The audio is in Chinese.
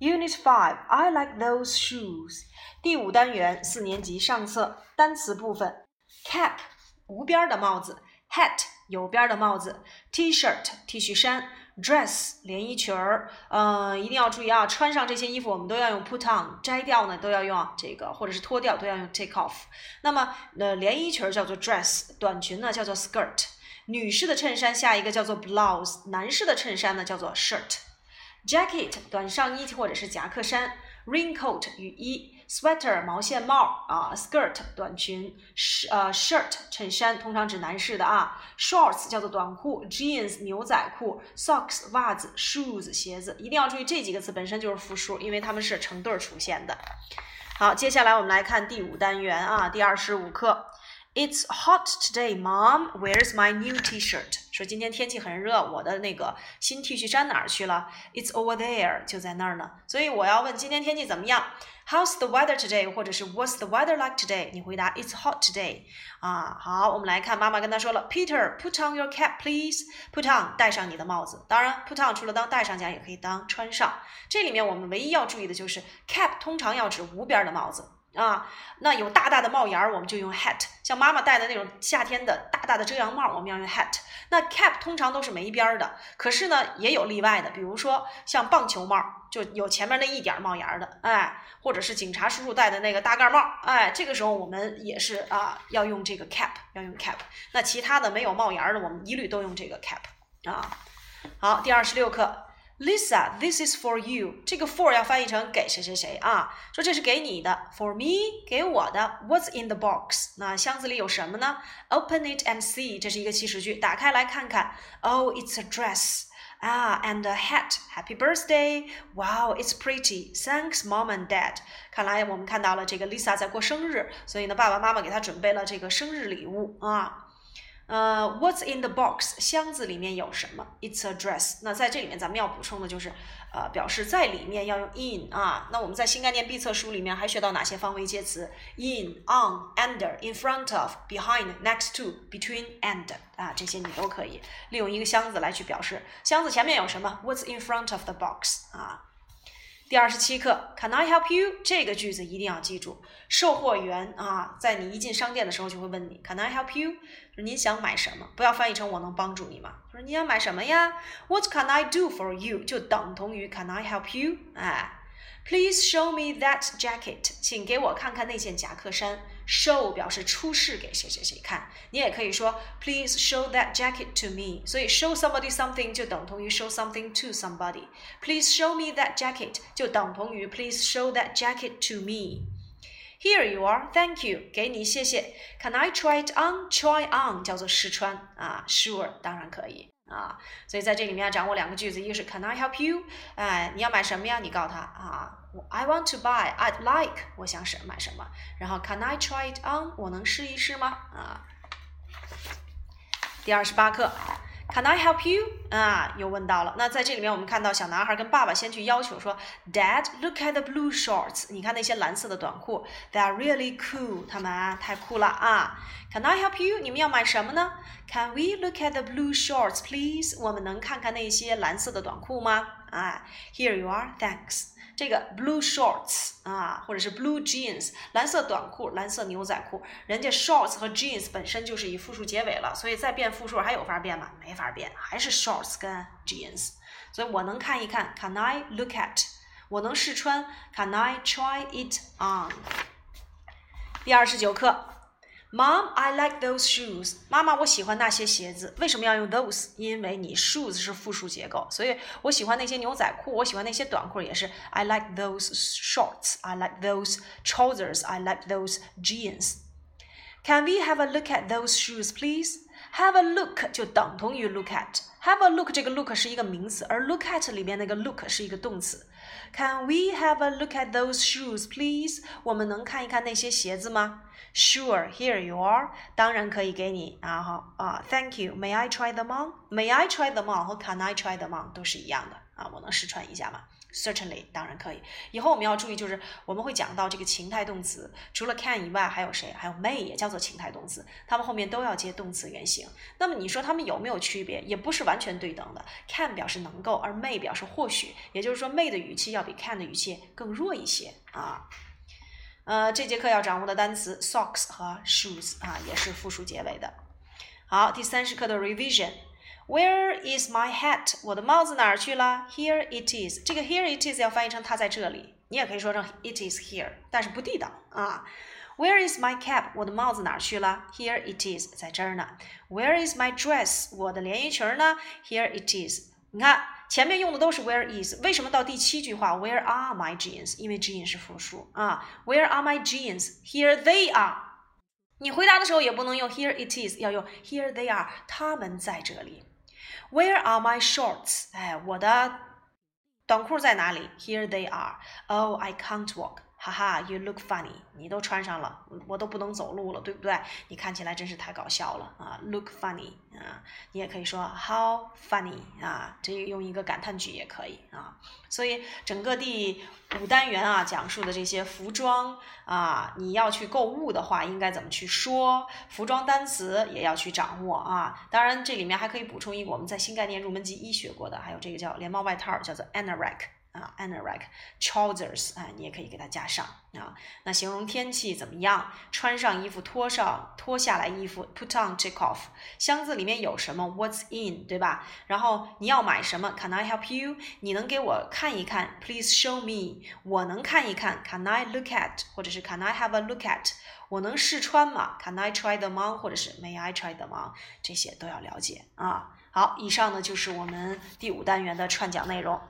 Unit Five, I like those shoes. 第五单元四年级上册单词部分：cap 无边的帽子，hat 有边的帽子，T-shirt T 恤衫，dress 连衣裙儿。呃，一定要注意啊，穿上这些衣服我们都要用 put on，摘掉呢都要用这个，或者是脱掉都要用 take off。那么呃，连衣裙儿叫做 dress，短裙呢叫做 skirt。女士的衬衫下一个叫做 blouse，男士的衬衫呢叫做 shirt。Jacket 短上衣或者是夹克衫，raincoat 雨衣，sweater 毛线帽啊，skirt 短裙，呃 shirt 衬衫，通常指男士的啊，shorts 叫做短裤，jeans 牛仔裤，socks 袜子，shoes 鞋子，一定要注意这几个词本身就是复数，因为它们是成对出现的。好，接下来我们来看第五单元啊，第二十五课。It's hot today, Mom. Where's my new T-shirt? 说今天天气很热，我的那个新 T 恤衫哪儿去了？It's over there，就在那儿呢。所以我要问今天天气怎么样？How's the weather today？或者是 What's the weather like today？你回答 It's hot today。啊，好，我们来看，妈妈跟他说了，Peter，put on your cap, please. Put on，戴上你的帽子。当然，put on 除了当戴上讲，也可以当穿上。这里面我们唯一要注意的就是，cap 通常要指无边的帽子。啊，那有大大的帽檐儿，我们就用 hat。像妈妈戴的那种夏天的大大的遮阳帽，我们要用 hat。那 cap 通常都是没边儿的，可是呢也有例外的，比如说像棒球帽，就有前面那一点帽檐儿的，哎，或者是警察叔叔戴的那个大盖帽，哎，这个时候我们也是啊要用这个 cap，要用 cap。那其他的没有帽檐儿的，我们一律都用这个 cap。啊，好，第二十六课。Lisa, this is for you。这个 for 要翻译成给谁谁谁啊？说这是给你的，for me 给我的。What's in the box？那箱子里有什么呢？Open it and see。这是一个祈使句，打开来看看。Oh, it's a dress. 啊，and a hat. Happy birthday! Wow, it's pretty. Thanks, mom and dad. 看来我们看到了这个 Lisa 在过生日，所以呢，爸爸妈妈给她准备了这个生日礼物啊。呃，What's in the box？箱子里面有什么？It's a dress。那在这里面咱们要补充的就是，呃，表示在里面要用 in 啊。那我们在新概念必测书里面还学到哪些方位介词？in、on、under、in front of、behind、next to、between and 啊，这些你都可以利用一个箱子来去表示。箱子前面有什么？What's in front of the box？啊。第二十七课，Can I help you？这个句子一定要记住。售货员啊，在你一进商店的时候就会问你，Can I help you？您想买什么？不要翻译成我能帮助你吗？说你想买什么呀？What can I do for you？就等同于 Can I help you？哎。Please show me that jacket，请给我看看那件夹克衫。Show 表示出示给谁谁谁看，你也可以说 Please show that jacket to me。所以 show somebody something 就等同于 show something to somebody。Please show me that jacket 就等同于 Please show that jacket to me。Here you are, thank you，给你谢谢。Can I try it on? Try on 叫做试穿啊，Sure 当然可以。啊，所以在这里面要掌握两个句子，一个是 Can I help you？哎，你要买什么呀？你告诉他啊，I want to buy. I'd like. 我想什买什么？然后 Can I try it on？我能试一试吗？啊，第二十八课。Can I help you？啊，又问到了。那在这里面，我们看到小男孩跟爸爸先去要求说，Dad，look at the blue shorts。你看那些蓝色的短裤，They are really cool。他们啊，太酷了啊。Can I help you？你们要买什么呢？Can we look at the blue shorts, please？我们能看看那些蓝色的短裤吗？啊，Here you are. Thanks. 这个 blue shorts 啊，或者是 blue jeans，蓝色短裤、蓝色牛仔裤，人家 shorts 和 jeans 本身就是以复数结尾了，所以再变复数还有法变吗？没法变，还是 shorts 跟 jeans。所以我能看一看，Can I look at？我能试穿，Can I try it on？第二十九课。Mom, I like those shoes. 妈妈，我喜欢那些鞋子。为什么要用 those？因为你 shoes 是复数结构，所以我喜欢那些牛仔裤，我喜欢那些短裤，也是 I like those shorts. I like those trousers. I like those jeans. Can we have a look at those shoes, please? Have a look 就等同于 look at。 Have a look 这个 look 是一个名词，而 look at 里边那个 look 是一个动词。Can we have a look at those shoes, please？我们能看一看那些鞋子吗？Sure, here you are。当然可以给你。然后啊，Thank you. May I try them on? May I try them on 和 Can I try them on 都是一样的。 啊，我能试穿一下吗？Certainly，当然可以。以后我们要注意，就是我们会讲到这个情态动词，除了 can 以外，还有谁？还有 may 也叫做情态动词，它们后面都要接动词原形。那么你说它们有没有区别？也不是完全对等的。can 表示能够，而 may 表示或许，也就是说 may 的语气要比 can 的语气更弱一些啊。呃，这节课要掌握的单词 socks 和 shoes 啊，也是复数结尾的。好，第三十课的 revision。Where is my hat？我的帽子哪儿去了？Here it is。这个 here it is 要翻译成它在这里，你也可以说成 it is here，但是不地道啊。Where is my cap？我的帽子哪儿去了？Here it is，在这儿呢。Where is my dress？我的连衣裙呢？Here it is。你看前面用的都是 where is，为什么到第七句话 Where are my jeans？因为 jeans 是复数啊。Where are my jeans？Here they are。你回答的时候也不能用 here it is，要用 here they are，他们在这里。 Where are my shorts？哎，我的短裤在哪里？Here they are. Oh, I can't walk. 哈哈，You look funny. 你都穿上了，我都不能走路了，对不对？你看起来真是太搞笑了啊！Look funny 啊，你也可以说 How funny 啊，这用一个感叹句也可以啊。所以整个第五单元啊，讲述的这些服装啊，你要去购物的话，应该怎么去说？服装单词也要去掌握啊。当然，这里面还可以补充一个我们在新概念入门级一学过的，还有这个叫连帽外套，叫做 anorak。啊，anorak trousers 啊，你也可以给它加上啊。那形容天气怎么样？穿上衣服，脱上脱下来衣服，put on take off。箱子里面有什么？What's in？对吧？然后你要买什么？Can I help you？你能给我看一看？Please show me。我能看一看？Can I look at？或者是 Can I have a look at？我能试穿吗？Can I try them on？或者是 May I try them on？这些都要了解啊。好，以上呢就是我们第五单元的串讲内容。